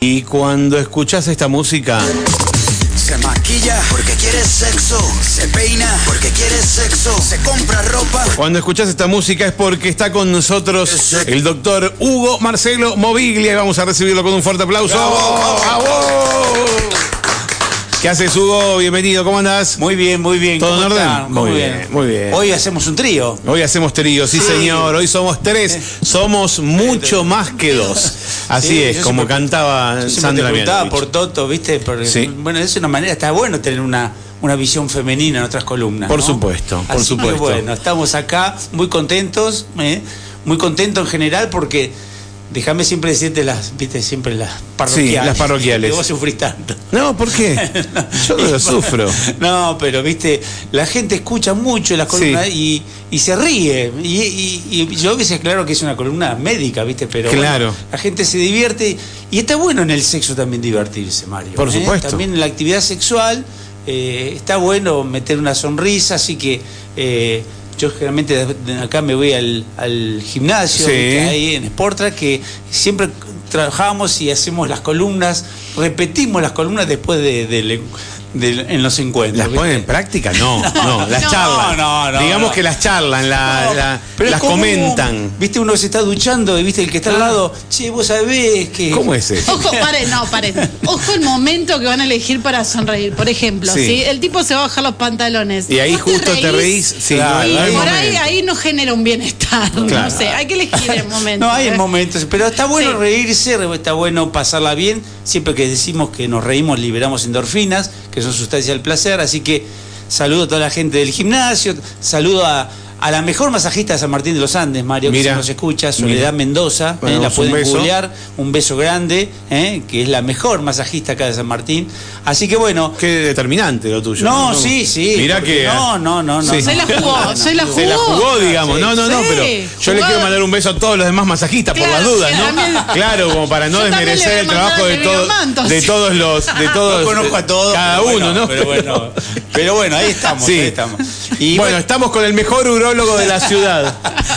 Y cuando escuchas esta música, Se maquilla porque quiere sexo. Se peina porque quiere sexo. Se compra ropa. cuando escuchas esta música es porque está con nosotros el doctor Hugo Marcelo Moviglia y vamos a recibirlo con un fuerte aplauso. ¡Bravo! ¿Qué haces, Hugo? Bienvenido, ¿cómo andás? Muy bien, muy bien. ¿Todo ¿Cómo en orden? Muy bien, muy bien. Hoy hacemos un trío. Hoy hacemos trío, sí, Sí. señor. Hoy somos tres. Somos mucho más que dos. Así Sí, es, como siempre- cantaba Sandra Mianovich. por Toto, ¿viste? Porque, Sí. Bueno, es una manera, está bueno tener una, una visión femenina en otras columnas. Por ¿no? supuesto, por Así que, supuesto. bueno, estamos acá muy contentos, ¿eh? muy contentos en general porque déjame siempre decirte las, viste, siempre las parroquiales. las parroquiales. Que vos sufrís tanto. No, ¿por qué? Yo lo sufro. No, pero viste, la gente escucha mucho las columnas y, y se ríe. Y, y- y yo a veces, claro que es una columna médica, viste, pero bueno, Claro. la gente se divierte. Y está bueno en el sexo también divertirse, Mario. Por ¿eh? supuesto. También en la actividad sexual eh, está bueno meter una sonrisa, así que. eh, yo generalmente de- acá me voy al, al gimnasio Sí. que hay en Sportra, que siempre trabajamos y hacemos las columnas, repetimos las columnas después de, de- de- en los encuentros. ¿Las ponen en práctica? No, no, las No, charlan. no, no, Digamos no. que las charlan, la- No, la- pero es las comentan. Viste, uno se está duchando y viste el que está al lado, che, vos sabés que. ¿Cómo es eso? Ojo, paren, no, paren. Ojo el momento que van a elegir para sonreír. Por ejemplo, Sí. si el tipo se va a bajar los pantalones. Y ahí justo te reís, sí, Claro, y por ahí, momento. ahí no genera un bienestar. Claro. No sé, hay que elegir el momento. No, hay ¿eh? momentos, pero está bueno Sí. reírse, re- está bueno pasarla bien. Siempre que decimos que nos reímos, liberamos endorfinas, que son sustancias del placer. Así que saludo a toda la gente del gimnasio, saludo a, a la mejor masajista de San Martín de los Andes, Mario, Mira, que se nos escucha, Soledad mira. Mendoza. eh, Bueno, la un pueden beso. googlear, un beso grande, eh, que es la mejor masajista acá de San Martín. Así que bueno. Qué determinante lo tuyo. No, sí, sí. Mirá que. No, no, no, no. Sí. Se la jugó, se la jugó. Se la jugó, digamos. Sí. No, no, no, Sí, pero yo le quiero mandar un beso a todos los demás masajistas por Claro, las dudas, ¿no? también. Claro, como para no desmerecer el trabajo de todos, de todos los, de todos, No conozco a todos. cada uno, bueno, ¿no? Pero bueno, pero bueno, ahí estamos, Sí. ahí estamos. Y bueno, estamos con el mejor de la ciudad.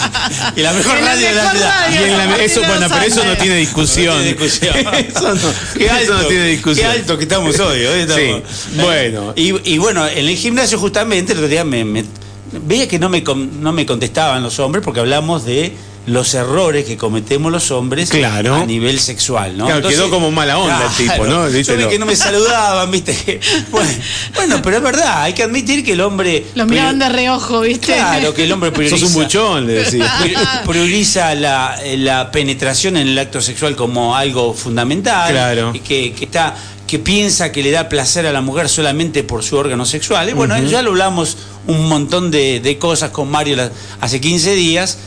y la mejor En radio de la ciudad. radio. Y en la- Martín eso, bueno, pero eso no tiene discusión. No tiene discusión. eso no, Qué eso alto, no tiene discusión. Qué alto que estamos hoy. hoy estamos. Sí, bueno. Y, y bueno, en el gimnasio justamente el otro día me, me- veía que no me, no me contestaban los hombres porque hablamos de los errores que cometemos los hombres Claro. a nivel sexual, ¿no? Claro, quedó como mala onda el tipo, ¿no? Yo Díselo. vi que no me saludaban, viste. Bueno, bueno, pero es verdad, hay que admitir que el hombre. Lo miraban de reojo, ¿viste? Claro, que el hombre prioriza. Sos un buchón, le decía. pri- prioriza la, la penetración en el acto sexual como algo fundamental Claro. y que, que está que piensa que le da placer a la mujer solamente por su órgano sexual. Y bueno, ya lo hablamos un montón de, de cosas con Mario la- hace 15 días.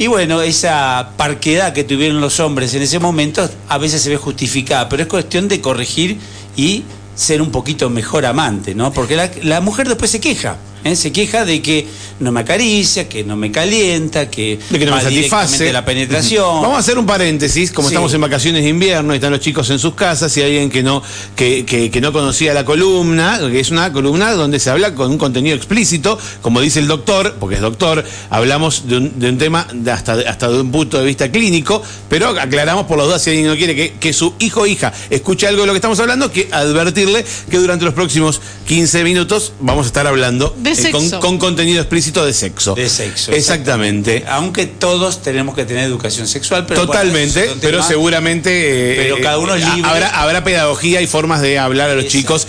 Y bueno, esa parquedad que tuvieron los hombres en ese momento a veces se ve justificada, pero es cuestión de corregir y ser un poquito mejor amante, ¿no? Porque la, mujer después se queja, ¿eh? se queja de que no me acaricia, que no me calienta, que, de que no me satisface. la penetración. Vamos a hacer un paréntesis, como Sí. estamos en vacaciones de invierno y están los chicos en sus casas y hay alguien que no, que, que- que no conocía la columna, que es una columna donde se habla con un contenido explícito, como dice el doctor, porque es doctor, hablamos de un, de un tema de hasta, hasta de un punto de vista clínico, pero aclaramos por las dudas si alguien no quiere que, que su hijo o hija escuche algo de lo que estamos hablando, que advertirle que durante los próximos 15 minutos vamos a estar hablando De eh, con, sexo. con contenido explícito de sexo. de sexo. Exactamente. Aunque todos tenemos que tener educación sexual, pero Totalmente, pero seguramente eh, Pero eh, cada uno es libre. Habrá, habrá pedagogía y formas de hablar a los Exacto. chicos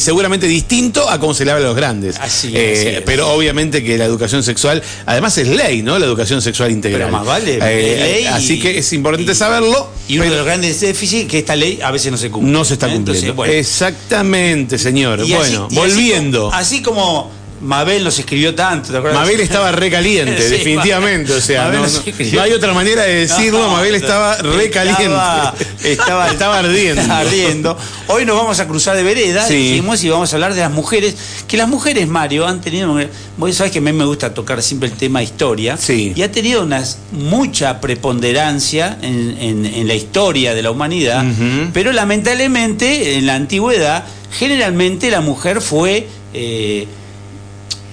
seguramente distinto a cómo se le habla a los grandes. Así es, Eh, así es. Pero obviamente que la educación sexual, además es ley, ¿no? La educación sexual integral. Pero más vale, Eh, ley así y- que es importante y- saberlo. Y uno pero de los grandes déficits es que esta ley a veces no se cumple. no se está cumpliendo. Entonces, bueno. Exactamente, señor. Y bueno, así volviendo. como- Así como, Mabel nos escribió tanto, ¿te acuerdas? Mabel estaba recaliente, Sí, definitivamente. O sea, no, hay otra manera de decirlo. No, Mabel estaba recaliente. Estaba, Estaba ardiendo. estaba ardiendo. Hoy nos vamos a cruzar de vereda, Sí. dijimos, y vamos a hablar de las mujeres. Que las mujeres, Mario, han tenido. Vos sabés que a mí me gusta tocar siempre el tema historia. Sí. Y ha tenido unas, mucha preponderancia en, en- en la historia de la humanidad. Pero lamentablemente, en la antigüedad, generalmente la mujer fue. eh,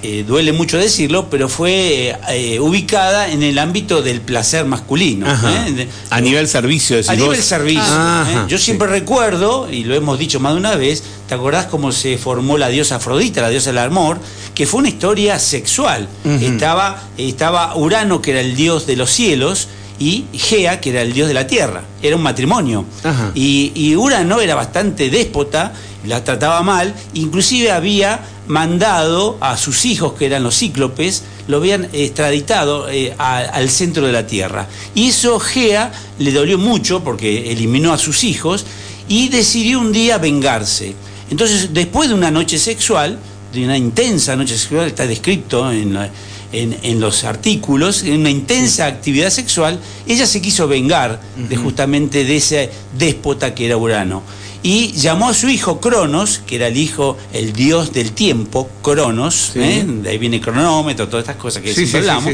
eh, duele mucho decirlo, pero fue eh, ubicada en el ámbito del placer masculino. ¿eh? A nivel servicio, decís a vos. nivel servicio. Ah, ajá, Yo siempre recuerdo, y lo hemos dicho más de una vez, ¿te acordás cómo se formó la diosa Afrodita, la diosa del amor? Que fue una historia sexual. estaba, estaba Urano, que era el dios de los cielos, y Gea, que era el dios de la tierra. Era un matrimonio. Ajá. Y, y Urano era bastante déspota, la trataba mal, inclusive había mandado a sus hijos, que eran los cíclopes, lo habían extraditado eh, a- al centro de la Tierra. Y eso Gea le dolió mucho porque eliminó a sus hijos y decidió un día vengarse. Entonces, después de una noche sexual, de una intensa noche sexual, está descrito en, la- en- en los artículos, en una intensa actividad sexual, ella se quiso vengar de justamente de ese déspota que era Urano. Y llamó a su hijo Cronos, que era el hijo, el dios del tiempo, Cronos, Sí. ¿eh? de ahí viene cronómetro, todas estas cosas que Sí, hablamos.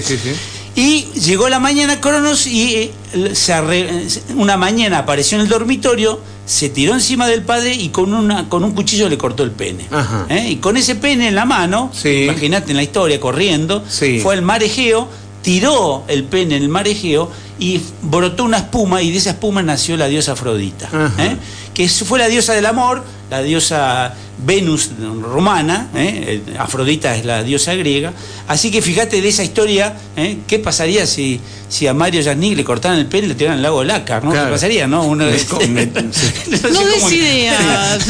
Y llegó la mañana Cronos y eh, se arre- una mañana apareció en el dormitorio, se tiró encima del padre y con, una, con un cuchillo le cortó el pene. Ajá. ¿Eh? Y con ese pene en la mano, Sí. imagínate en la historia, corriendo, Sí. fue al mar Egeo, tiró el pene en el mar Egeo y brotó una espuma y de esa espuma nació la diosa Afrodita. ¿eh? Que fue la diosa del amor, la diosa Venus romana, ¿eh? Eh, Afrodita es la diosa griega. Así que fíjate de esa historia, ¿eh? ¿qué pasaría si, si a Mario Yannick le cortaran el pelo y le tiraran al lago Lácar? ¿no? Claro. ¿Qué pasaría? ¿no? Uno, me- no No cómo- des ideas.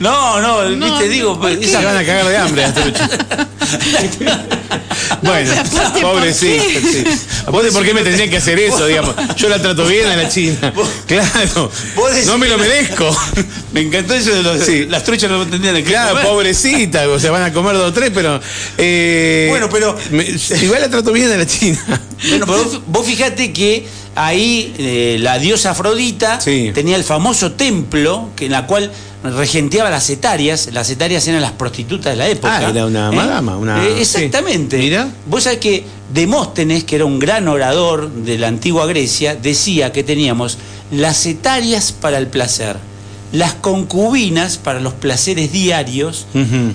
No, no, No, viste, digo, ¿por qué? esa- Se van a cagar de hambre bueno, pobrecito. sí. ¿Vos de por qué me tendrían que hacer eso, digamos? Yo la trato bien a la China. Claro. No me lo merezco. Me encantó eso de los, Sí. las truchas no entendían Claro, comer. pobrecita, o sea, van a comer dos o tres, pero. eh, Bueno, pero- me- igual la trato bien a la China. Bueno, pero vos, vos fijate que ahí eh, la diosa Afrodita Sí. tenía el famoso templo que en la cual regenteaba las etarias. Las etarias eran las prostitutas de la época. Ah, era una madama, una- Eh, exactamente. sí. Mira. Vos sabés que Demóstenes, que era un gran orador de la antigua Grecia, decía que teníamos las etarias para el placer, las concubinas para los placeres diarios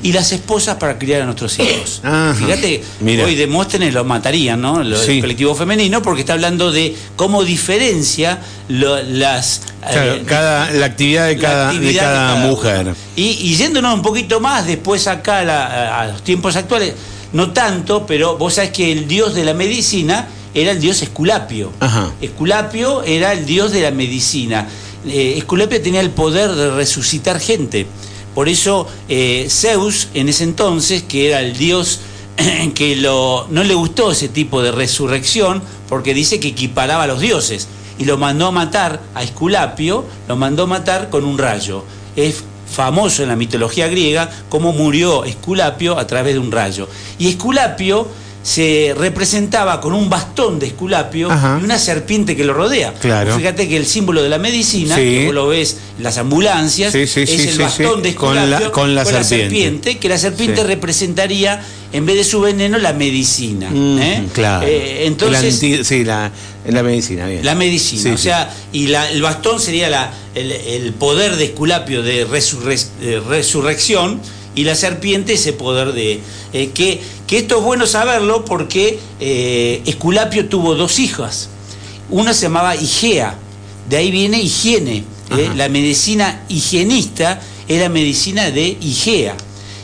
y las esposas para criar a nuestros hijos. Ajá. Fíjate, Mira. hoy Demóstenes lo matarían, ¿no? Lo- Sí. El colectivo femenino, porque está hablando de cómo diferencia lo- las. Claro, eh, cada, la actividad de cada, actividad de cada uno. mujer. Y, y yéndonos un poquito más, después acá a, la- a los tiempos actuales, no tanto, pero vos sabés que el dios de la medicina era el dios Esculapio. Ajá. Esculapio era el dios de la medicina. Eh, tenía el poder de resucitar gente. Por eso eh, Zeus, en ese entonces, que era el dios que lo, no le gustó ese tipo de resurrección, porque dice que equiparaba a los dioses, y lo mandó a matar a Esculapio, lo mandó a matar con un rayo. Es famoso en la mitología griega cómo murió Esculapio a través de un rayo. Y Esculapio se representaba con un bastón de Esculapio Ajá. y una serpiente que lo rodea. Claro. Fíjate que el símbolo de la medicina, Sí. que vos lo ves en las ambulancias, Sí, sí, es el bastón de Con la- Esculapio con la serpiente. que la serpiente representaría, en vez de su veneno, la medicina. Mm, ¿eh? Claro. Eh, entonces, anti- sí, la, la medicina, bien. la medicina, o sea, y la- el bastón sería la- el, el poder de Esculapio de, resurre- de resurrección y la serpiente ese poder de... eh, que, que esto es bueno saberlo porque eh, Esculapio tuvo dos hijas. Una se llamaba Igea, de ahí viene higiene. ¿eh? La medicina higienista era medicina de Igea.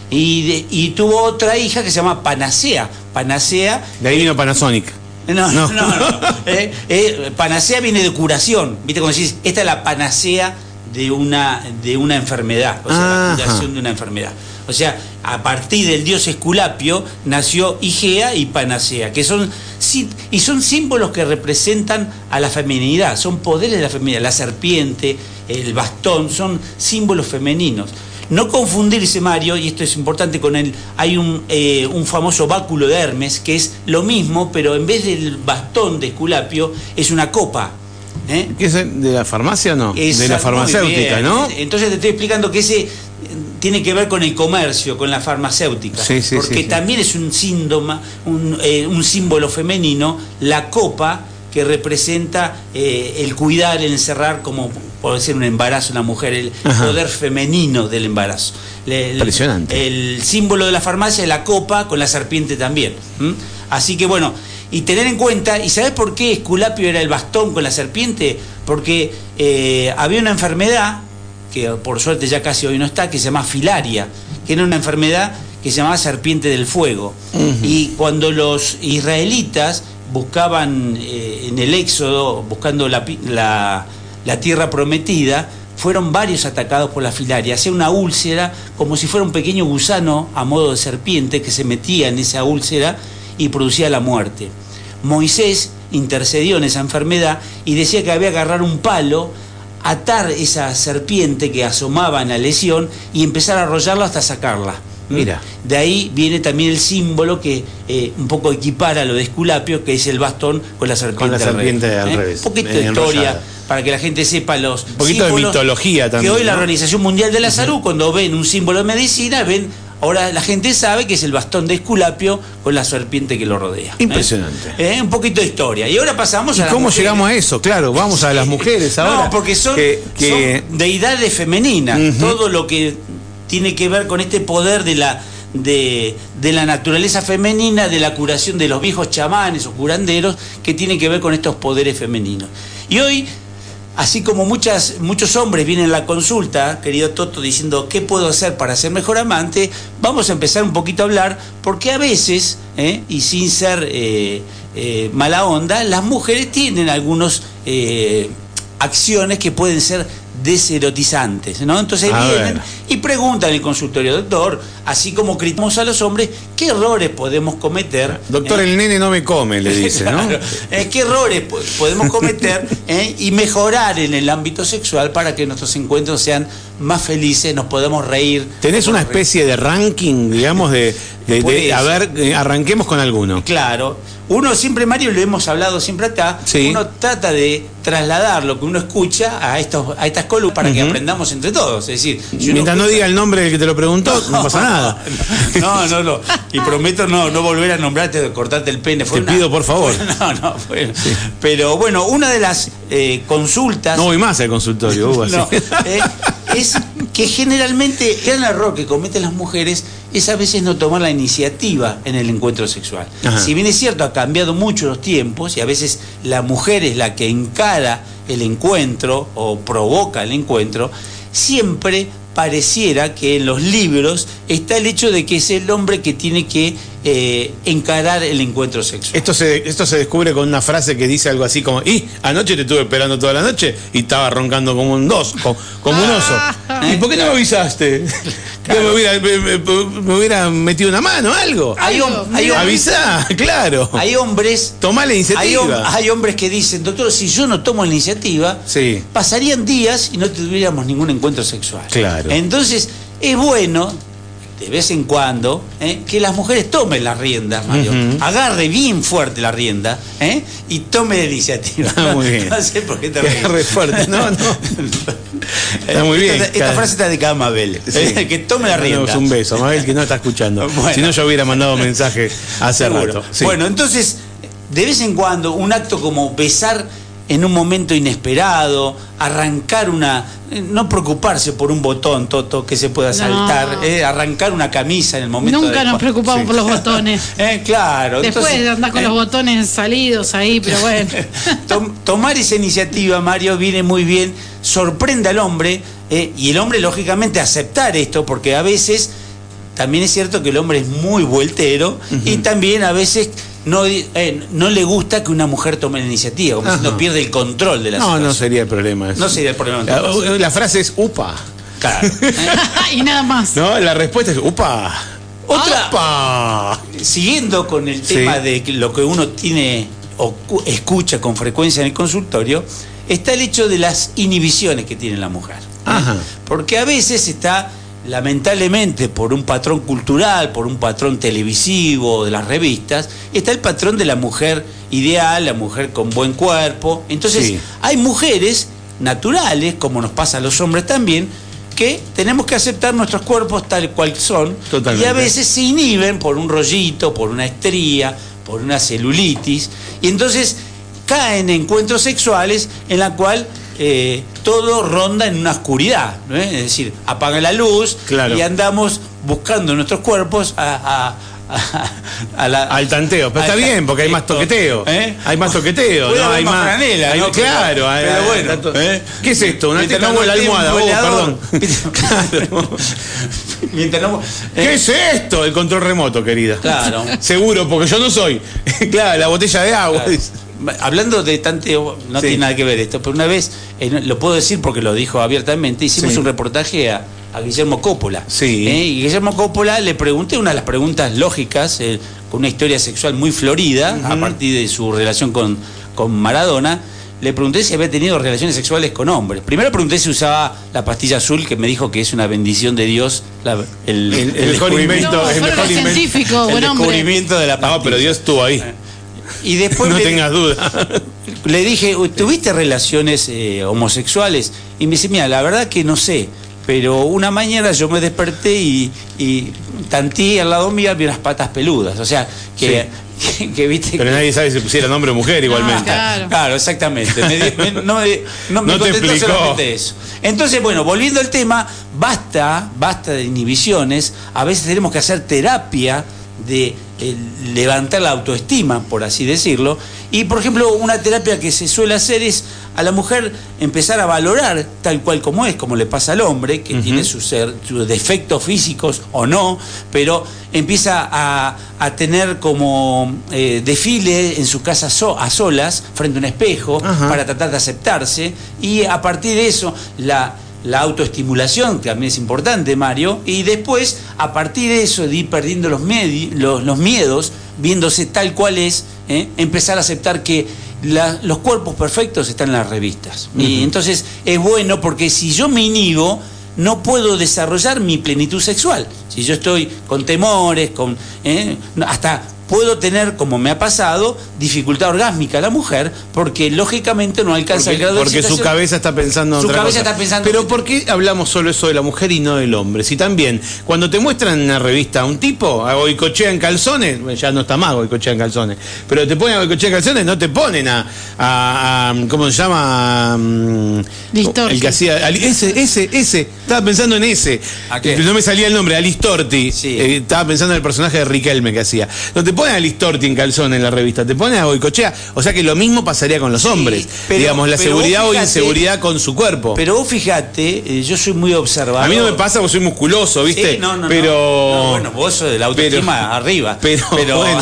Y, de- y tuvo otra hija que se llama Panacea. Panacea De ahí vino Panasonic. no, No. no, no. Eh, eh, panacea viene de curación. ¿Viste cuando decís, esta es la panacea de una, de una enfermedad? O sea, la curación de una enfermedad. O sea, a partir del dios Esculapio nació Igea y Panacea, que son, y son símbolos que representan a la feminidad, son poderes de la feminidad. La serpiente, el bastón, son símbolos femeninos. No confundirse, Mario, y esto es importante con él, hay un, eh, un famoso báculo de Hermes, que es lo mismo, pero en vez del bastón de Esculapio, es una copa. ¿eh? ¿Qué es de la farmacia o no? De la farmacéutica. ¿no? Entonces te estoy explicando que ese tiene que ver con el comercio, con la farmacéutica. Sí, sí, porque sí, también es un síntoma, un, eh, un símbolo femenino, la copa, que representa eh, el cuidar, el encerrar, como puede ser un embarazo una mujer, el Ajá. poder femenino del embarazo. El- Impresionante. El símbolo de la farmacia es la copa con la serpiente también. Así que bueno, y tener en cuenta, ¿y sabes por qué Esculapio era el bastón con la serpiente? Porque eh, había una enfermedad, que por suerte ya casi hoy no está, que se llama filaria, que era una enfermedad que se llamaba serpiente del fuego. Y cuando los israelitas buscaban eh, en el éxodo, buscando la, la tierra prometida, fueron varios atacados por la filaria. Hacía una úlcera como si fuera un pequeño gusano a modo de serpiente que se metía en esa úlcera y producía la muerte. Moisés intercedió en esa enfermedad y decía que había que agarrar un palo, atar esa serpiente que asomaba en la lesión y empezar a arrollarla hasta sacarla. ¿Mm? Mira. De ahí viene también el símbolo que eh, un poco equipara lo de Esculapio, que es el bastón con la serpiente, Con la serpiente al ¿Eh? revés, Un poquito de historia para que la gente sepa los Un poquito de mitología también, Que hoy la. Organización Mundial de la Salud, cuando ven un símbolo de medicina, ven, ahora la gente sabe que es el bastón de Esculapio con la serpiente que lo rodea. ¿eh? Impresionante. ¿Eh? Un poquito de historia. Y ahora pasamos ¿Y a las cómo mujeres. llegamos a eso? Claro, vamos a las mujeres ahora. No, porque son, que- que- son deidades femeninas. Todo lo que tiene que ver con este poder de la, de, de la naturaleza femenina, de la curación de los viejos chamanes o curanderos, que tiene que ver con estos poderes femeninos. Y hoy, así como muchos hombres vienen a la consulta, querido Toto, diciendo qué puedo hacer para ser mejor amante, vamos a empezar un poquito a hablar, porque a veces, ¿eh? y sin ser eh, eh, mala onda, las mujeres tienen algunos eh, acciones que pueden ser deserotizantes, ¿no? Entonces A vienen ver. y preguntan en el consultorio, doctor, así como criticamos a los hombres, ¿qué errores podemos cometer? Doctor, eh, el nene no me come, le dice, ¿no? Eh, ¿Qué errores po- podemos cometer eh, y mejorar en el ámbito sexual para que nuestros encuentros sean más felices, nos podamos reír? ¿Tenés una especie de ranking, digamos, de, de- de- a ver, eh, arranquemos con alguno. Claro. Uno siempre, Mario, lo hemos hablado siempre acá, Sí. uno trata de trasladar lo que uno escucha a, estos, a estas columnas para que aprendamos entre todos. Es decir, si Mientras no diga el nombre del que te lo preguntó, no, pasa nada. No, no, no. Y prometo no, no volver a nombrarte, cortarte el pene. Fue Te una- pido, por favor. no, no, Pero bueno, una de las eh, consultas. No voy más al consultorio, Hugo, así. No, eh, es que generalmente el gran error que cometen las mujeres es a veces no tomar la iniciativa en el encuentro sexual. Ajá. Si bien es cierto, ha cambiado mucho los tiempos y a veces la mujer es la que encara el encuentro o provoca el encuentro, siempre pareciera que en los libros está el hecho de que es el hombre que tiene que eh, encarar el encuentro sexual. Esto se, esto se descubre con una frase que dice algo así como, y anoche te estuve esperando toda la noche y estaba roncando como un dos, co- como, un oso. ¿Y por qué no me avisaste? Que me, hubiera, me- me- me hubiera metido una mano, algo. Hay, hay Avisá, claro. hay hombres Tomá la Hay, iniciativa. hay hombres que dicen, doctor, si yo no tomo la iniciativa, Sí. pasarían días y no tuviéramos ningún encuentro sexual. Claro. Entonces, es bueno, de vez en cuando, ¿eh? que las mujeres tomen las riendas, Mario. Agarre bien fuerte la rienda ¿eh? y tome la iniciativa. Ah, muy bien. No sé por qué te agarre fuerte. No, no. Está muy bien. Esta, frase está de cada Mabel. Sí. que tome la rienda. un beso, Mabel, que no está escuchando. Bueno. Si no, yo hubiera mandado mensaje hace Seguro. rato. Sí. Bueno, entonces, de vez en cuando, un acto como besar en un momento inesperado, arrancar una. eh, No preocuparse por un botón, Toto, que se pueda No. saltar, eh, arrancar una camisa en el momento Nunca nos preocupamos Sí. por los botones. Eh, claro. Después entonces, andás con eh, los botones salidos ahí, pero bueno. Tom- tomar esa iniciativa, Mario, viene muy bien, sorprende al hombre eh, y el hombre, lógicamente, aceptar esto, porque a veces también es cierto que el hombre es muy vueltero y también a veces no, eh, no le gusta que una mujer tome la iniciativa, como si no pierde el control de la no, no situación. sería el problema. eso. No sería el problema. La, la frase es upa. Claro. ¿eh? y nada más. No, la respuesta es upa. Otra, Upa. siguiendo con el Sí. tema de lo que uno tiene o cu- escucha con frecuencia en el consultorio, está el hecho de las inhibiciones que tiene la mujer. ¿eh? Ajá. Porque a veces está, lamentablemente, por un patrón cultural, por un patrón televisivo, de las revistas, está el patrón de la mujer ideal, la mujer con buen cuerpo. Entonces, Sí. hay mujeres naturales, como nos pasa a los hombres también, que tenemos que aceptar nuestros cuerpos tal cual son. Totalmente. Y a veces se inhiben por un rollito, por una estría, por una celulitis. Y entonces caen en encuentros sexuales en la cual eh, todo ronda en una oscuridad, ¿no es? Es decir, apaga la luz Claro. y andamos buscando nuestros cuerpos a, a- a- a la- Al tanteo, pero está bien porque hay más toqueteo. ¿eh? Hay más toqueteo, Hay más franela, ¿no? claro, Pero- hay- pero bueno, tanto- ¿eh? ¿Qué es esto? Una teta no almohada. Oh, perdón. Claro. Mientras no- ¿Qué es esto? El control remoto, querida. Claro. Seguro, porque yo no soy. claro, la botella de agua. Claro. Hablando de tanteo, no Sí. tiene nada que ver esto, pero una vez, eh, lo puedo decir porque lo dijo abiertamente, hicimos Sí. un reportaje a, a Guillermo Coppola. Sí. ¿eh? Y Guillermo Coppola le pregunté una de las preguntas lógicas, eh, con una historia sexual muy florida, a partir de su relación con, con Maradona. Le pregunté si había tenido relaciones sexuales con hombres. Primero pregunté si usaba la pastilla azul, que me dijo que es una bendición de Dios. la- el, El- invento, No, el fueron mejor los invento. científicos, el buen hombre. descubrimiento de la pastilla. No, pero Dios estuvo ahí. Y después no le- tengas duda. le dije, ¿tuviste relaciones eh, homosexuales? Y me dice, mira, la verdad que no sé, pero una mañana yo me desperté y, y tantí al lado mío había unas patas peludas. O sea, que, que, que viste Pero que- nadie sabe si pusiera hombre o mujer igualmente. claro. Claro, exactamente. Me me- no me, no me No te contestó explicó. solamente eso. Entonces, bueno, volviendo al tema, basta, basta de inhibiciones. A veces tenemos que hacer terapia de eh, levantar la autoestima, por así decirlo. Y, por ejemplo, una terapia que se suele hacer es a la mujer empezar a valorar tal cual como es, como le pasa al hombre, que tiene sus, ser- sus defectos físicos o no, pero empieza a, a tener como eh, desfile en su casa so- a solas, frente a un espejo, para tratar de aceptarse, y a partir de eso, la, la autoestimulación, que también es importante, Mario, y después, a partir de eso, de ir perdiendo los, los, los miedos, viéndose tal cual es, ¿eh? empezar a aceptar que la- los cuerpos perfectos están en las revistas. Y entonces es bueno porque si yo me inhibo, no puedo desarrollar mi plenitud sexual. Si yo estoy con temores, con ¿eh? Hasta puedo tener, como me ha pasado, dificultad orgásmica la mujer, porque lógicamente no alcanza el Porque, grado de porque su cabeza está pensando en Su otra cabeza cosa. está pensando Pero que- ¿por qué hablamos solo eso de la mujer y no del hombre? Si también, cuando te muestran en una revista a un tipo, a Goicochea en calzones, bueno, ya no está más Goicochea en calzones, pero te ponen a Goicochea en calzones, no te ponen a, a- a- ¿cómo se llama? A, mm, Listorti. El que hacía, ese, ese, ese, estaba pensando en ese. ¿A qué? No me salía el nombre, Alistorti. Sí. Eh, estaba pensando en el personaje de Riquelme que hacía. No te ponen a Listorti en calzones en la revista, te ponen a Goicochea. O sea que lo mismo pasaría con los Sí, hombres. pero- Digamos, la seguridad o inseguridad con su cuerpo. Pero vos fíjate, eh, yo soy muy observador. a mí no me pasa porque soy musculoso, ¿viste? Sí, no, no, pero. No, bueno, vos sos de la autoestima pero- arriba. pero, bueno.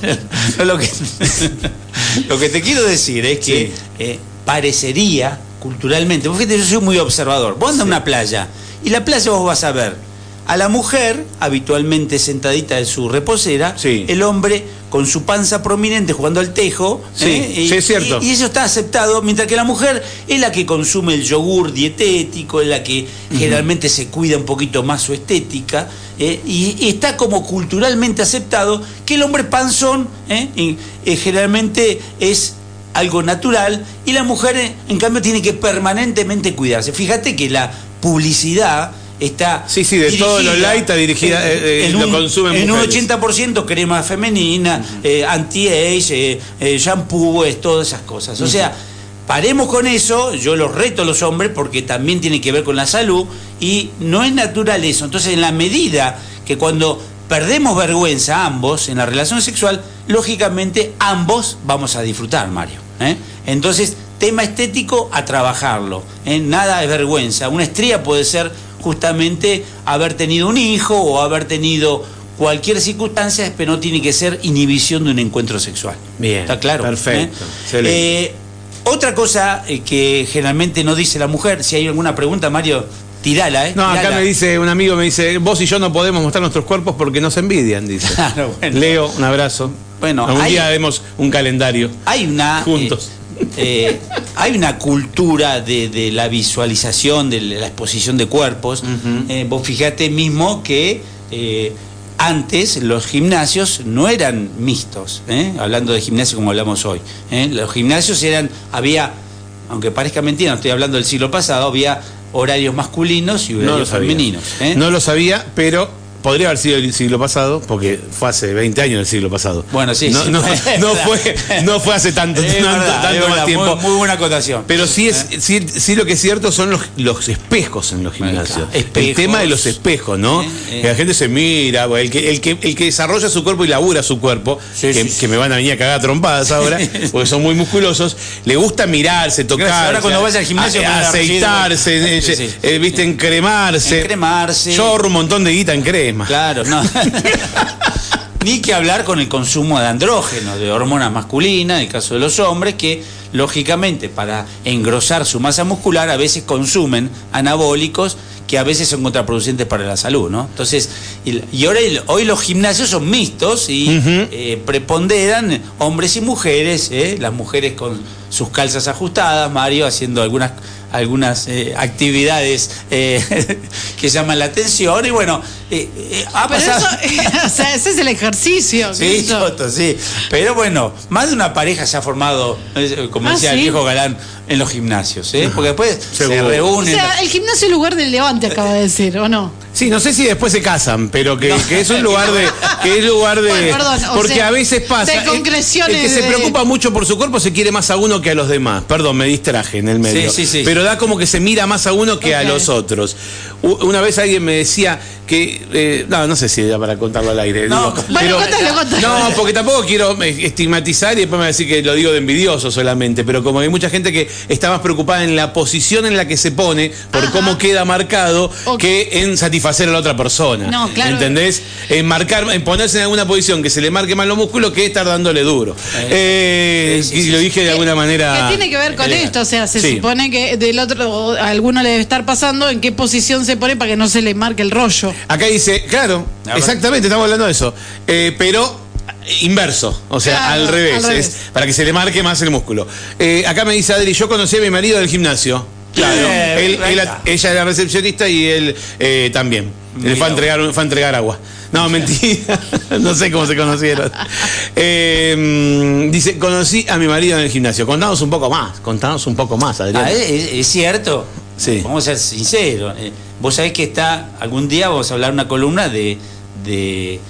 pero lo, que, lo que te quiero decir es que Sí. eh, parecería culturalmente, vos fíjate, yo soy muy observador. Vos andas a una playa y la playa vos vas a ver a la mujer habitualmente sentadita en su reposera, Sí. el hombre con su panza prominente jugando al tejo. Sí, ¿eh? sí, es cierto. y- y eso está aceptado, mientras que la mujer es la que consume el yogur dietético, es la que generalmente se cuida un poquito más su estética, ¿eh? y, y está como culturalmente aceptado que el hombre panzón ¿eh? Y, generalmente es algo natural y la mujer en cambio tiene que permanentemente cuidarse. Fíjate que la publicidad está Sí, sí, de todo lo light está dirigida, eh, eh, lo un, consumen en un mujeres. 80% crema femenina, eh, anti-age, eh, shampoo, es, todas esas cosas. O sea, paremos con eso, yo los reto a los hombres porque también tiene que ver con la salud y no es natural eso. Entonces, en la medida que cuando perdemos vergüenza ambos en la relación sexual, lógicamente ambos vamos a disfrutar, Mario. Entonces, tema estético a trabajarlo. Nada es vergüenza. Una estría puede ser justamente haber tenido un hijo o haber tenido cualquier circunstancia, pero no tiene que ser inhibición de un encuentro sexual. Bien, ¿Está claro? perfecto, ¿Eh? excelente. Eh, otra cosa eh, que generalmente no dice la mujer, si hay alguna pregunta, Mario, tirala, ¿eh? No, acá me dice, un amigo me dice, vos y yo no podemos mostrar nuestros cuerpos porque nos envidian, dice. Claro, bueno. Leo, un abrazo. Bueno, algún hay- día haremos un calendario. hay una Juntos. eh, eh, hay una cultura de, de la visualización de la exposición de cuerpos. Eh, vos fijate mismo que eh, antes los gimnasios no eran mixtos hablando de gimnasio como hablamos hoy los gimnasios eran había aunque parezca mentira no estoy hablando del siglo pasado había horarios masculinos y horarios femeninos. No lo sabía, pero podría haber sido el siglo pasado, porque fue hace 20 años del siglo pasado. Bueno, sí, No, sí. no, no Es fue, no fue hace tanto, tanto, verdad, tanto es más tiempo. Muy, muy buena acotación. Pero sí, es, sí, sí lo que es cierto son los, los espejos en los gimnasios. El tema de los espejos, ¿no? Eh, eh. Que la gente se mira, el que, el, que, el que desarrolla su cuerpo y labura su cuerpo, que, me van a venir a cagar a trompadas ahora, porque son muy musculosos, le gusta mirarse, tocarse, Ahora cuando vaya al gimnasio, aceitarse, eh, eh, viste, encremarse. Encremarse. Yo ahorro un montón de guita en crema. Claro, no. Ni que hablar con el consumo de andrógenos, de hormonas masculinas, en el caso de los hombres, que lógicamente para engrosar su masa muscular a veces consumen anabólicos que a veces son contraproducentes para la salud, ¿no? Entonces, y, ahora hoy los gimnasios son mixtos y eh, preponderan hombres y mujeres, ¿eh? las mujeres con sus calzas ajustadas, Mario haciendo algunas algunas eh, actividades eh, que llaman la atención y bueno, eh, eh, ha Pero pasado... eso, o sea, ese es el ejercicio. Sí, sí. Pero bueno, más de una pareja se ha formado, eh, como Ah, decía el viejo galán, en los gimnasios, ¿eh? Porque después se Seguro. O reúnen. sea, el gimnasio es el lugar del levante, acaba de decir, ¿o no? Sí, no sé si después se casan, pero que, que es un lugar de. Que es lugar de Bueno, perdón, porque sea, a veces pasa. de el- concreciones El, que se preocupa mucho por su cuerpo se quiere más a uno que a los demás. Perdón, me distraje en el medio. Sí, sí, sí. Pero da como que se mira más a uno que a los otros. Una vez alguien me decía que. eh, no, no sé si era para contarlo al aire. No, digo, Bueno, contalo, contalo. no, porque tampoco quiero estigmatizar y después me va a decir que lo digo de envidioso solamente, pero como hay mucha gente que está más preocupada en la posición en la que se pone, por Ajá. cómo queda marcado, que en satisfacer a la otra persona. No, claro. ¿Entendés? En marcar, en ponerse en alguna posición que se le marque mal los músculos que estar dándole duro. Eh, sí, sí, y lo sí. dije de alguna manera. ¿Qué tiene que ver con elegante. esto? O sea, se Sí. supone que del otro, a alguno le debe estar pasando en qué posición se pone para que no se le marque el rollo. Acá dice, claro, exactamente, estamos hablando de eso. Eh, pero inverso, o sea, Claro, al revés, al revés. es para que se le marque más el músculo. Eh, acá me dice Adri, yo conocí a mi marido del gimnasio. Claro, él- él- ella era recepcionista y él eh, también. Le fue a, entregar, fue a entregar agua. No, mentira. no sé cómo se conocieron. Eh, mm, dice, conocí a mi marido en el gimnasio. Contanos un poco más. Contanos un poco más, Adrián. Ah, es, cierto. Sí. Vamos a ser sinceros. Eh, vos sabés que está, algún día vamos a hablar una columna de, de,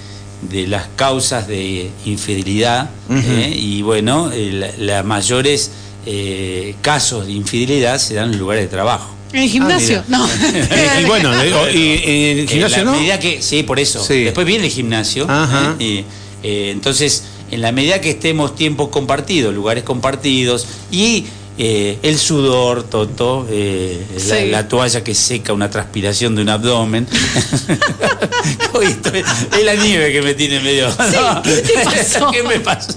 de las causas de infidelidad. eh, y bueno, la- las mayores eh, casos de infidelidad se dan en lugares de trabajo. En el gimnasio, mira. no. y, bueno, le digo, y, y en el gimnasio en la no. medida que, sí, por eso. Sí. Después viene el gimnasio. Ajá. ¿eh? Y, eh, entonces, en la medida que estemos tiempos compartidos, lugares compartidos y eh, el sudor, Toto, eh, la, Sí. la toalla que seca una transpiración de un abdomen. Es la nieve que me tiene medio. No, ¿qué te pasó? ¿Qué me pasó?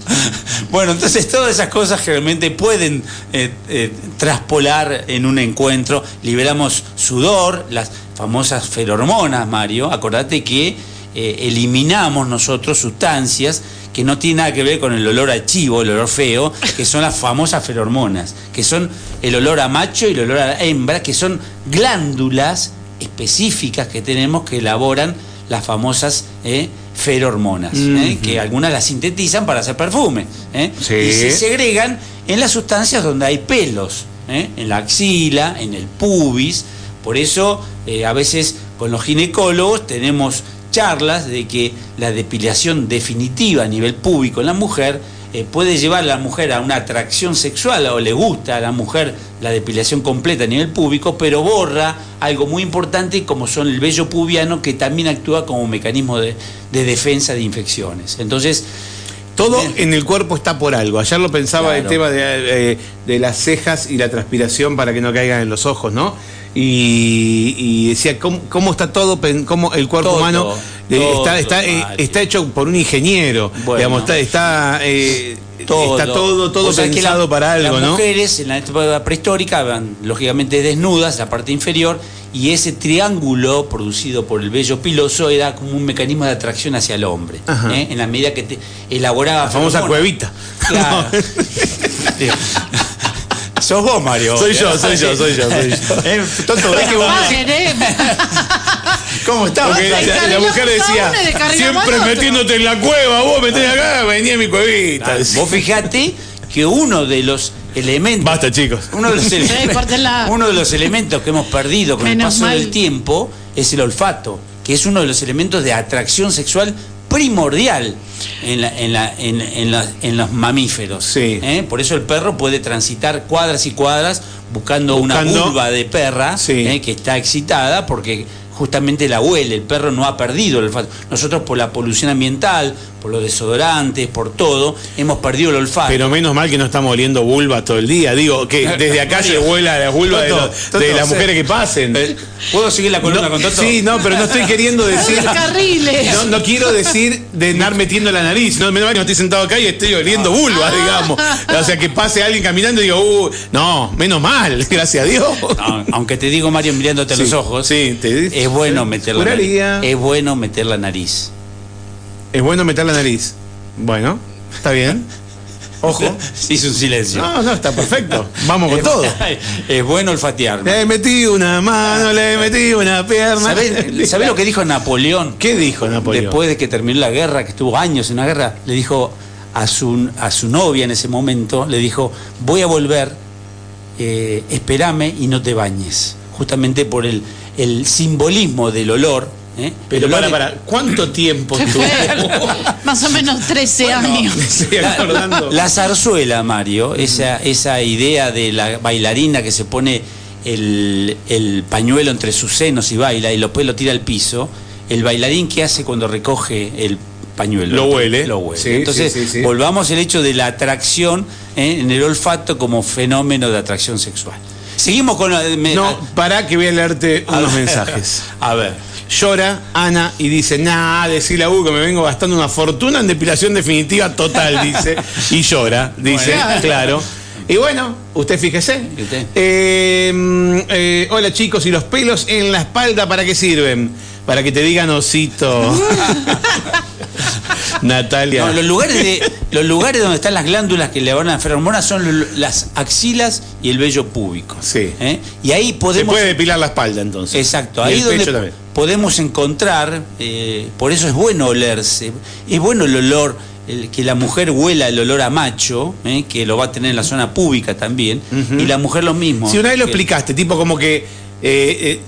Bueno, entonces todas esas cosas realmente pueden eh, traspolar en un encuentro. Liberamos sudor, las famosas ferormonas, Mario. Acordate que eliminamos nosotros sustancias que no tienen nada que ver con el olor a chivo, el olor feo, que son las famosas ferormonas, que son el olor a macho y el olor a hembra, que son glándulas específicas que tenemos que elaboran las famosas eh, ferormonas, eh, que algunas las sintetizan para hacer perfume. eh, Sí. Y se segregan en las sustancias donde hay pelos, eh, en la axila, en el pubis. Por eso, a veces con los ginecólogos tenemos charlas de que la depilación definitiva a nivel púbico en la mujer eh, puede llevar a la mujer a una atracción sexual o le gusta a la mujer la depilación completa a nivel púbico, pero borra algo muy importante como son el vello pubiano que también actúa como mecanismo de, de defensa de infecciones. Entonces, Todo en el cuerpo está por algo. Ayer lo pensaba el tema de, eh, de las cejas y la transpiración para que no caigan en los ojos, ¿no? Y, y decía, ¿cómo, cómo está todo, cómo el cuerpo Todo, humano eh, está, está, eh, está hecho por un ingeniero? Bueno. digamos, está, está, eh, todo. está todo, todo pensado la- para algo, las ¿no? mujeres en la época prehistórica van lógicamente desnudas, la parte inferior, y ese triángulo producido por el vello piloso era como un mecanismo de atracción hacia el hombre. En la medida que te elaboraba. La famosa feromonas. cuevita. Claro. Sos vos, Mario. Soy yo, soy yo, soy yo, soy yo. Eh, tonto, ves que vos- ¿eh? ¿Cómo estás? Porque la, mujer decía, siempre al otro". metiéndote en la cueva, vos metés acá, venía en mi cuevita. Vos fijate que uno de los elementos. Basta, chicos. Uno de, los ele- córtenla. uno de los elementos que hemos perdido con el paso mal. del tiempo es el olfato. que es uno de los elementos de atracción sexual primordial en, la- en la- en- en la- en los mamíferos. Sí. ¿eh? Por eso el perro puede transitar cuadras y cuadras buscando, una vulva de perra Sí. ¿eh? que está excitada porque justamente la huele, el perro no ha perdido el olfato. Nosotros por la polución ambiental, por los desodorantes, por todo, hemos perdido el olfato. Pero menos mal que no estamos oliendo vulva todo el día. Digo, que desde acá se huela la vulva de, de las mujeres que pasen. Eh, ¿Puedo seguir la columna No, con Toto? sí, no, pero no estoy queriendo decir. Carriles. No, no quiero decir de andar metiendo la nariz. No, menos mal que no estoy sentado acá y estoy oliendo vulva, digamos. O sea, que pase alguien caminando y digo, uh, no, menos mal, gracias a Dios. No, aunque te digo, Mario, mirándote a Sí, los ojos, sí, te- es bueno meter la nariz. Es bueno meter la nariz. Es bueno meter la nariz. Bueno, está bien. Ojo. Se hizo un silencio. No, no, está perfecto. Vamos con Es- todo. Es bueno olfatear. Le metí una mano, le metí una pierna. ¿Sabés, sabés lo que dijo Napoleón? ¿Qué dijo Napoleón? Después de que terminó la guerra, que estuvo años en una guerra, le dijo a su, a su novia en ese momento, le dijo, voy a volver, eh, espérame y no te bañes. Justamente por el, el simbolismo del olor. ¿Eh? Pero para, para, ¿cuánto tiempo Qué estuvo? Más o menos 13 años. Me estoy acordando. La zarzuela, Mario, esa, esa idea de la bailarina que se pone el, el pañuelo entre sus senos y baila y después lo tira al piso, el bailarín que hace cuando recoge el pañuelo. Lo huele. Lo huele. Sí, Entonces, sí, sí, sí. volvamos al hecho de la atracción ¿eh? en el olfato como fenómeno de atracción sexual. Seguimos con... la- me- No, para que voy a leerte a- unos a ver. mensajes. A ver. Llora Ana y dice, nah, decirle a Hugo que me vengo gastando una fortuna en depilación definitiva total, dice. Y llora, dice, Bueno. claro. Y bueno, usted fíjese. ¿Y usted? Eh, hola chicos, ¿y los pelos en la espalda para qué sirven? Para que te digan osito. Natalia. No, los lugares de los lugares donde están las glándulas que le van a las feromonas son las axilas y el vello púbico. Sí. ¿eh? Y ahí Se podemos puede depilar la espalda entonces. Exacto, Y ahí el donde pecho también. Podemos encontrar, eh, por eso es bueno olerse, es bueno el olor, el- que la mujer huela el olor a macho, eh, que lo va a tener en la zona pública también, y la mujer lo mismo. Si una vez lo que- explicaste, tipo como que, eh,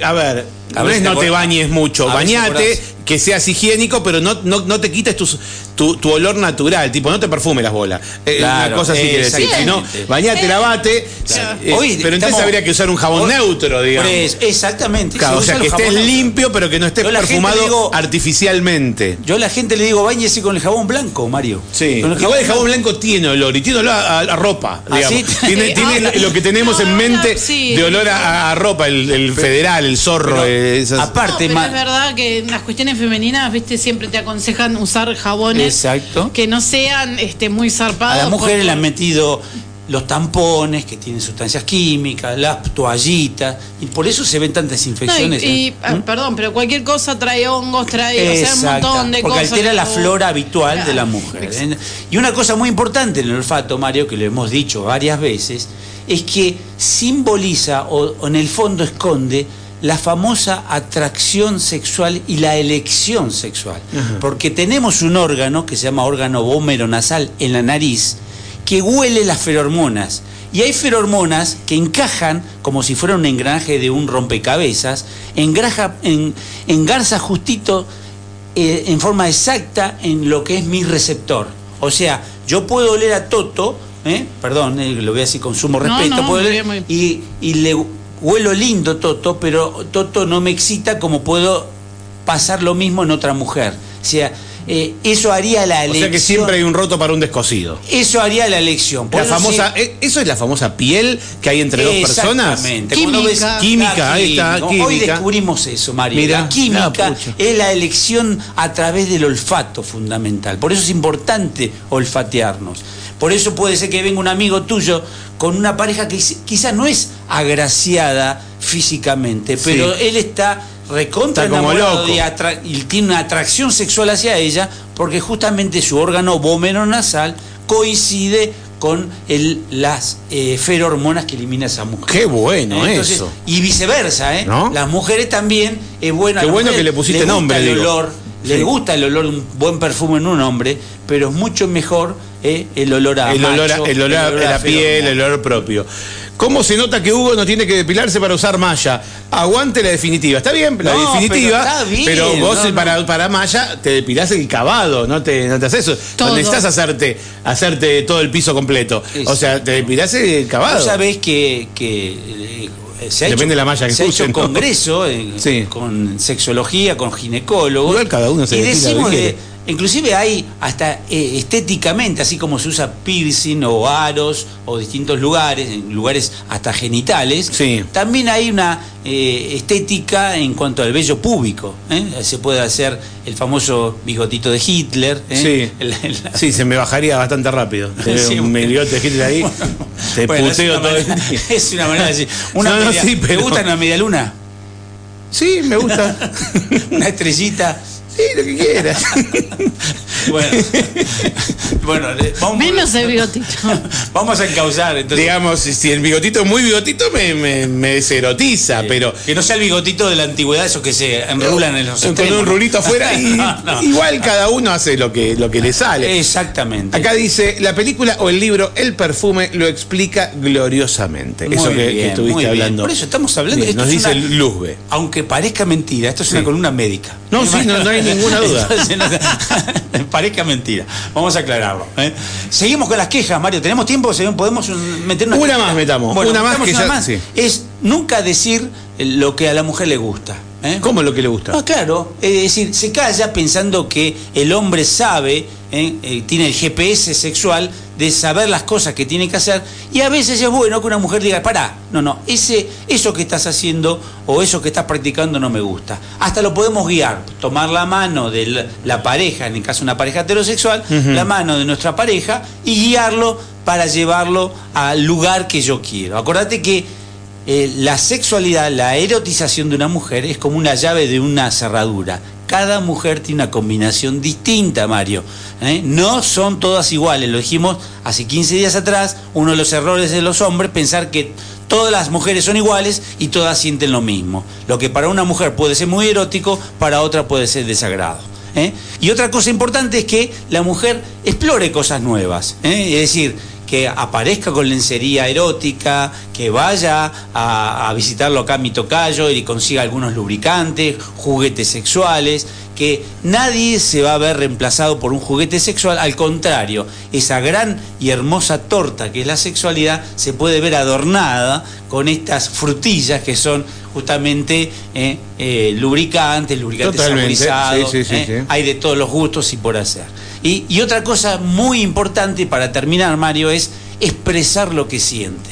a ver, No te bañes mucho, bañate, que seas higiénico, pero no, no, no te quites tus- tu, tu olor natural, tipo, no te perfume las bolas. Eh, Claro, una cosa así quiere decir, si no, bañate, lavate, Claro. eh, Hoy pero entonces estamos- habría que usar un jabón hoy- neutro, digamos. Por eso, exactamente. Claro, o sea, que jabón estés limpio, pero que no estés perfumado digo- artificialmente. Yo a la gente le digo, bañese con el jabón blanco, Mario. Sí, Con el igual el jabón blanco tiene olor y tiene olor a, a ropa, ¿Ah, digamos. sí? Tiene, tiene ah, lo que tenemos no, en mente sí. de olor a, a ropa, el, el federal, el zorro, Pero, esas- aparte, No, pero ma- es verdad que en las cuestiones femeninas, viste, siempre te aconsejan usar jabones Exacto. que no sean este, muy A zarpados. las mujeres le han metido los tampones que tienen sustancias químicas, las toallitas, y por eso se ven tantas No, y, infecciones. y, ¿eh? ah, perdón, pero cualquier cosa trae hongos, trae o sea, un montón de porque cosas. altera que la flora habitual de la mujer. exacto. ¿eh? Y una cosa muy importante en el olfato, Mario, que lo hemos dicho varias veces, es que simboliza o, o en el fondo esconde la famosa atracción sexual y la elección sexual. Porque tenemos un órgano que se llama órgano bómero nasal en la nariz que huele las ferormonas. Y hay ferormonas que encajan como si fuera un engranaje de un rompecabezas, engraja, en, engarza justito eh, en forma exacta en lo que es mi receptor. O sea, yo puedo oler a Toto, ¿eh? perdón, eh, lo voy a decir con sumo respeto, no, puedo oler- y, y le huelo lindo Toto, pero Toto no me excita como puedo pasar lo mismo en otra mujer. O sea, eh, eso haría la o elección. sea que siempre hay un roto para un descosido. Eso haría la elección. La eso famosa, eh, ¿Eso es la famosa piel que hay entre dos personas? Exactamente. Química. Ves- Química, ahí está, Hoy descubrimos eso, Mario. Mira, la química es la elección a través del olfato fundamental. Por eso es importante olfatearnos. Por eso puede ser que venga un amigo tuyo con una pareja que quizás no es agraciada físicamente, pero él está recontra Está como enamorado loco. y, tiene una atracción sexual hacia ella porque justamente su órgano vómero nasal coincide con el, las eh, ferormonas que elimina esa mujer. Qué bueno Entonces, eso. Y viceversa, ¿eh? ¿No? Las mujeres también, es bueno. Qué la bueno mujer que le pusiste nombre, El digo. olor, Le Sí. gusta el olor de un buen perfume en un hombre, pero es mucho mejor eh, el olor a el olor, a, el olor a- a la piel, el olor propio. ¿Cómo se nota que Hugo no tiene que depilarse para usar malla? Aguante la definitiva. Está bien, la No, definitiva. pero está bien, pero vos no, no. para, para malla te depilás el cavado, no te, no te haces eso. Todo. No necesitas hacerte, hacerte todo el piso completo. O sea, te depilás el cavado. Vos sabés que, que, eh, se ha Depende hecho, de la malla que se ha hecho ¿no? congreso eh, Sí. con sexología, con ginecólogos. Igual cada uno se y decimos de. Inclusive hay hasta eh, estéticamente, así como se usa piercing o aros o distintos lugares, en lugares hasta genitales, Sí. también hay una eh, estética en cuanto al vello púbico. ¿eh? Se puede hacer el famoso bigotito de Hitler. ¿eh? Sí. El- el- Sí, se me bajaría bastante rápido. Sí, un bueno. bigote de Hitler ahí, te Bueno, es puteo todo el manera- día. Es una manera de decir. Una No, no, media- sí, pero- ¿Te gusta una media luna? Sí, me gusta. Una estrellita. Sí, lo que quieras. Bueno, bueno vamos, Menos el bigotito. vamos a encauzar entonces. Digamos, si el bigotito es muy bigotito me, me, me deserotiza, pero que no sea el bigotito de la antigüedad, esos que se enrulan en los con extremos. un rulito afuera y No, no. igual cada uno hace lo que, lo que le sale. Exactamente. Acá dice, la película o el libro El perfume lo explica gloriosamente. Muy eso que, que bien, estuviste muy bien. hablando. Por eso estamos hablando- Bien, esto nos es dice una- Luzbe. Aunque parezca mentira, esto es Sí. una columna médica. No, sí, no- no hay ninguna duda. Entonces, no- parezca mentira. Vamos a aclararlo. ¿eh? Seguimos con las quejas, Mario. ¿Tenemos tiempo? ¿Se- ¿Podemos meter una Una queja? más metamos, Bueno, una más que una ya- más. sí. Es nunca decir lo que a la mujer le gusta. ¿Eh? ¿Cómo es lo que le gusta? Ah, claro, es decir, se calla pensando que el hombre sabe, ¿eh? Eh, tiene el GPS sexual de saber las cosas que tiene que hacer y a veces es bueno que una mujer diga, pará, no, no, ese, eso que estás haciendo o eso que estás practicando no me gusta. Hasta lo podemos guiar, tomar la mano de la, pareja, en el caso de una pareja heterosexual, la mano de nuestra pareja y guiarlo para llevarlo al lugar que yo quiero. Acordate que eh, la sexualidad, la erotización de una mujer es como una llave de una cerradura. Cada mujer tiene una combinación distinta, Mario. ¿eh? No son todas iguales, lo dijimos hace 15 días atrás, uno de los errores de los hombres, pensar que todas las mujeres son iguales y todas sienten lo mismo. Lo que para una mujer puede ser muy erótico, para otra puede ser desagrado. ¿eh? Y otra cosa importante es que la mujer explore cosas nuevas. Es decir, que aparezca con lencería erótica, que vaya a, a visitarlo acá a mi tocayo y consiga algunos lubricantes, juguetes sexuales, que nadie se va a ver reemplazado por un juguete sexual, al contrario, esa gran y hermosa torta que es la sexualidad se puede ver adornada con estas frutillas que son justamente eh, eh, lubricantes, lubricantes saborizados, sí, sí, sí, eh, hay de todos los gustos y por hacer. Y, y otra cosa muy importante para terminar, Mario, es expresar lo que siente.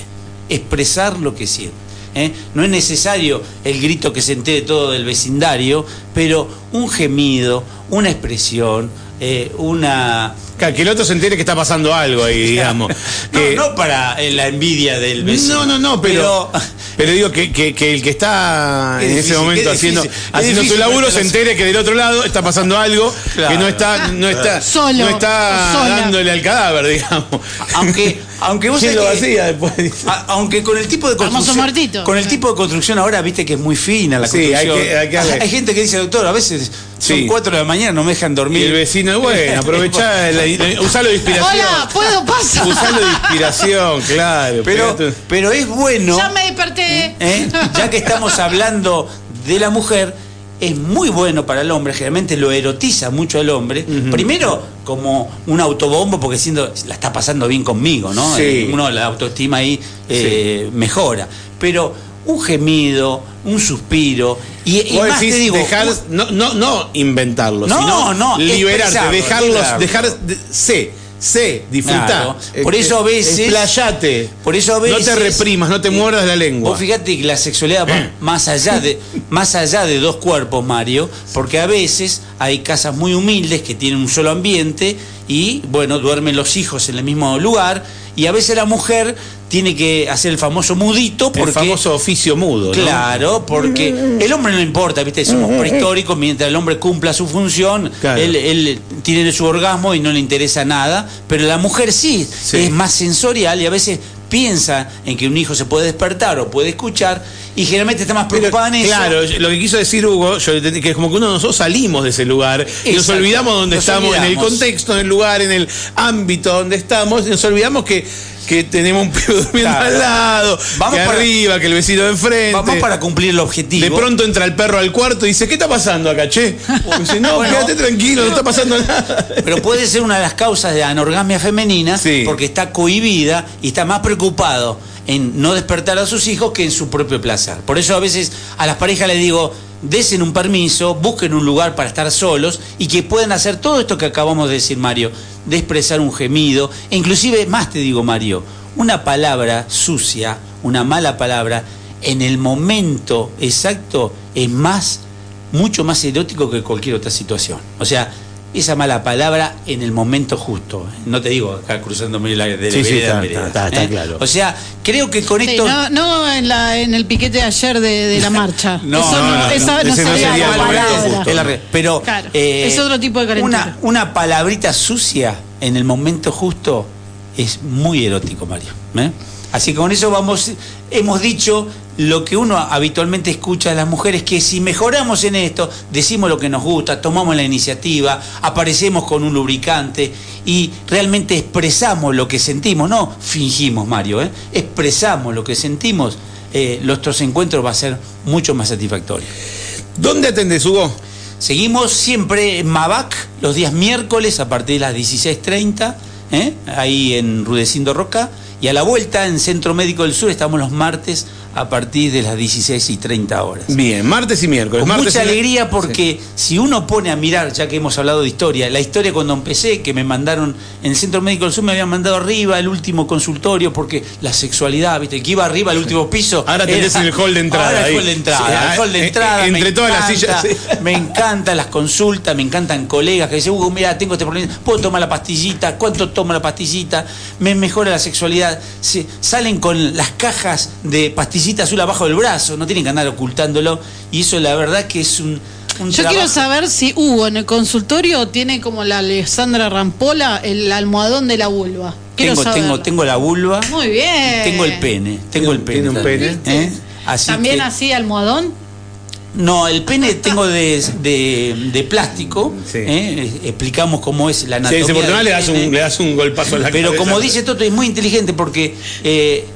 Expresar lo que siente. ¿eh? No es necesario el grito que se entere todo del vecindario, pero un gemido, una expresión, eh, una... Claro, Que el otro se entere que está pasando algo ahí, digamos. Que- No, no para eh, la envidia del vecino. No, no, no, pero, pero, digo que, que- que el que está Qué en difícil, ese momento haciendo, haciendo su laburo se entere que del otro lado está pasando algo Claro. que no está, no está, Solo, no está dándole al cadáver, digamos. Aunque, aunque vos ¿Quién lo sabés que- hacía después? A- aunque con el tipo de construcción con el tipo de construcción ahora viste que es muy fina la Sí, hay construcción que- hay que darle- gente que dice doctor a veces son Sí. 4 de la mañana no me dejan Y dormir el vecino, bueno, aprovechá, la- la- usalo de inspiración. Hola, ¿puedo pasar? Usalo de inspiración, claro. pero pero es bueno Ya me desperté. ¿eh? ya que estamos hablando de la mujer es muy bueno para el hombre, generalmente lo erotiza mucho al hombre. Primero, como un autobombo, porque siendo, la está pasando bien conmigo, ¿no? Sí. Eh, Uno la autoestima ahí eh, mejora. Pero un gemido, un suspiro, y, y Vos más decís te digo, dejar, no, no, no inventarlo, No, sino no, expresarlo, dejarlos, dejar, de- sé, sé, disfrutar. Claro. Por eso a veces- Explayate. por eso a No te veces- reprimas, no te Eh, muerdas la lengua. Vos fíjate que la sexualidad va más allá de más allá de dos cuerpos, Mario, porque a veces hay casas muy humildes que tienen un solo ambiente y bueno, duermen los hijos en el mismo lugar y a veces la mujer tiene que hacer el famoso mudito porque el famoso oficio mudo. ¿no? Claro, porque el hombre no importa, ¿viste? Somos prehistóricos, mientras el hombre cumpla su función, Claro. él, él tiene su orgasmo y no le interesa nada, pero la mujer sí, Sí. es más sensorial y a veces piensa en que un hijo se puede despertar o puede escuchar y generalmente está más preocupada en eso. Claro, lo que quiso decir Hugo, yo entendí que es como que uno de nosotros salimos de ese lugar y nos olvidamos dónde Nos estamos, en el contexto, en el lugar, en el ámbito donde estamos, y nos olvidamos que, que tenemos un pibe durmiendo Claro. al lado, Vamos que para- arriba, que el vecino de enfrente. Vamos para cumplir el objetivo. de pronto entra el perro al cuarto y dice, ¿qué está pasando acá, che? Y dice, no, Bueno. quédate tranquilo, no está pasando nada. Pero puede ser una de las causas de anorgasmia femenina Sí. porque está cohibida y está más preocupado en no despertar a sus hijos que en su propio placer. Por eso a veces a las parejas les digo, desen un permiso, busquen un lugar para estar solos y que puedan hacer todo esto que acabamos de decir, Mario, de expresar un gemido, e inclusive más te digo, Mario, una palabra sucia, una mala palabra, en el momento exacto es más, mucho más erótico que cualquier otra situación. O sea, esa mala palabra en el momento justo. No te digo acá cruzándome la de la Sí, sí, vereda está- ¿eh? claro. O sea, creo que con Sí, esto. no, no en, la, en el piquete de ayer de, de la marcha. No, Eso no, no, esa no. Ese no sería sería la palabra. justo. Es la re- pero Claro, eh, es otro tipo de calentura. Una, una palabrita sucia en el momento justo es muy erótico, Mario. ¿eh? Así que con eso vamos, hemos dicho lo que uno habitualmente escucha de las mujeres, que si mejoramos en esto, decimos lo que nos gusta, tomamos la iniciativa, aparecemos con un lubricante y realmente expresamos lo que sentimos, no fingimos, Mario, ¿eh? expresamos lo que sentimos, eh, nuestros encuentros va a ser mucho más satisfactorios. ¿Dónde atendés, Hugo? Seguimos siempre en Mabac los días miércoles a partir de las 16.30, ¿eh? ahí en Rudecindo Roca. Y a la vuelta en Centro Médico del Sur estamos los martes a partir de las 16 y 30 horas. Bien, martes y miércoles. Con martes mucha y- alegría porque si uno pone a mirar, ya que hemos hablado de historia, la historia cuando empecé, que me mandaron en el Centro Médico del Sur, me habían mandado arriba el último consultorio porque la sexualidad, viste, que iba arriba al último piso. Ahora tenés era- el hall de entrada Ahora el hall de entrada, Sí, el hall de eh, entrada. entre me todas las sillas, sí. Me encantan las consultas, me encantan colegas que dicen, Hugo, mira, tengo este problema, ¿puedo tomar la pastillita? ¿Cuánto tomo la pastillita? Me mejora la sexualidad. Se- salen con las cajas de azul abajo del brazo, no tienen que andar ocultándolo. Y eso la verdad que es un, un Yo trabajo- quiero saber si Hugo en el consultorio tiene como la Alessandra Rampola el almohadón de la vulva. Quiero Tengo, saberlo. tengo, tengo la vulva. Muy bien. y Tengo el pene. Tengo el pene. Tiene un también, pene. ¿eh? Así También que- así almohadón. No, el pene tengo de, de- de plástico. Sí. ¿eh? Explicamos cómo es la Sí, anatomía. no del le das, pene. un, le das un golpazo en la Pero cabeza. como dice Toto, es muy inteligente porque eh,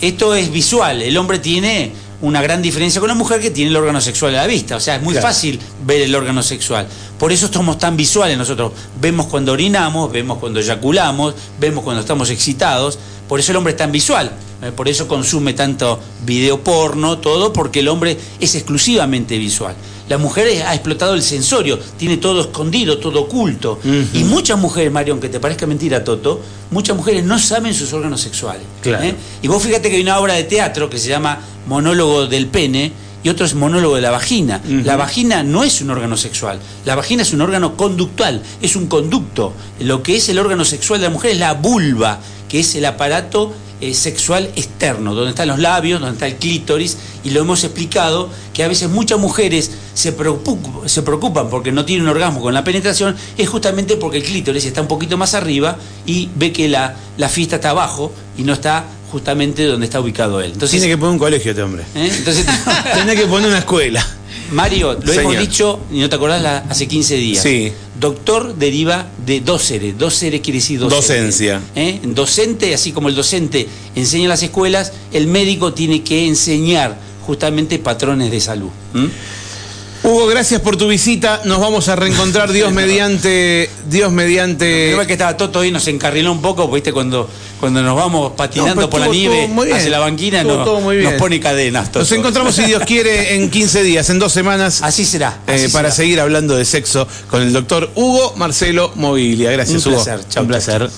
esto es visual. El hombre tiene una gran diferencia con la mujer que tiene el órgano sexual a la vista. O sea, es muy Claro. fácil ver el órgano sexual. Por eso somos tan visuales nosotros. Vemos cuando orinamos, vemos cuando eyaculamos, vemos cuando estamos excitados. Por eso el hombre es tan visual. Eh, Por eso consume tanto video porno, todo, porque el hombre es exclusivamente visual. La mujer ha explotado el sensorio, tiene todo escondido, todo oculto. Y muchas mujeres, Mario, aunque te parezca mentira, Toto, muchas mujeres no saben sus órganos sexuales. Claro. ¿eh? Y vos fíjate que hay una obra de teatro que se llama Monólogo del pene y otro es Monólogo de la vagina. La vagina no es un órgano sexual, la vagina es un órgano conductual, es un conducto. Lo que es el órgano sexual de la mujer es la vulva, que es el aparato eh, sexual externo, donde están los labios, donde está el clítoris, y lo hemos explicado que a veces muchas mujeres se preocupan, se preocupan porque no tienen orgasmo con la penetración, es justamente porque el clítoris está un poquito más arriba y ve que la, la fiesta está abajo y no está justamente donde está ubicado él. Entonces, Tiene que poner un colegio este hombre. ¿eh? Entonces Tiene que poner una escuela. Mario, lo hemos dicho, y no te acordás, la- hace 15 días. Sí. Doctor deriva de docere. Docere quiere decir docente. Docencia. ¿Eh? Docente, así como el docente enseña en las escuelas, el médico tiene que enseñar justamente patrones de salud. ¿m? Hugo, gracias por tu visita. Nos vamos a reencontrar Dios mediante. Dios mediante. Creo que estaba Toto ahí, nos encarriló un poco, viste, cuando, cuando nos vamos patinando No, por la nieve hacia la banquina, todo nos pone cadenas. Toto. Nos encontramos, si Dios quiere, en 15 días, en dos semanas. Así será. eh, para seguir hablando de sexo con el doctor Hugo Marcelo Mobilia. Gracias, Un Hugo. placer. Chau, Un chau, placer.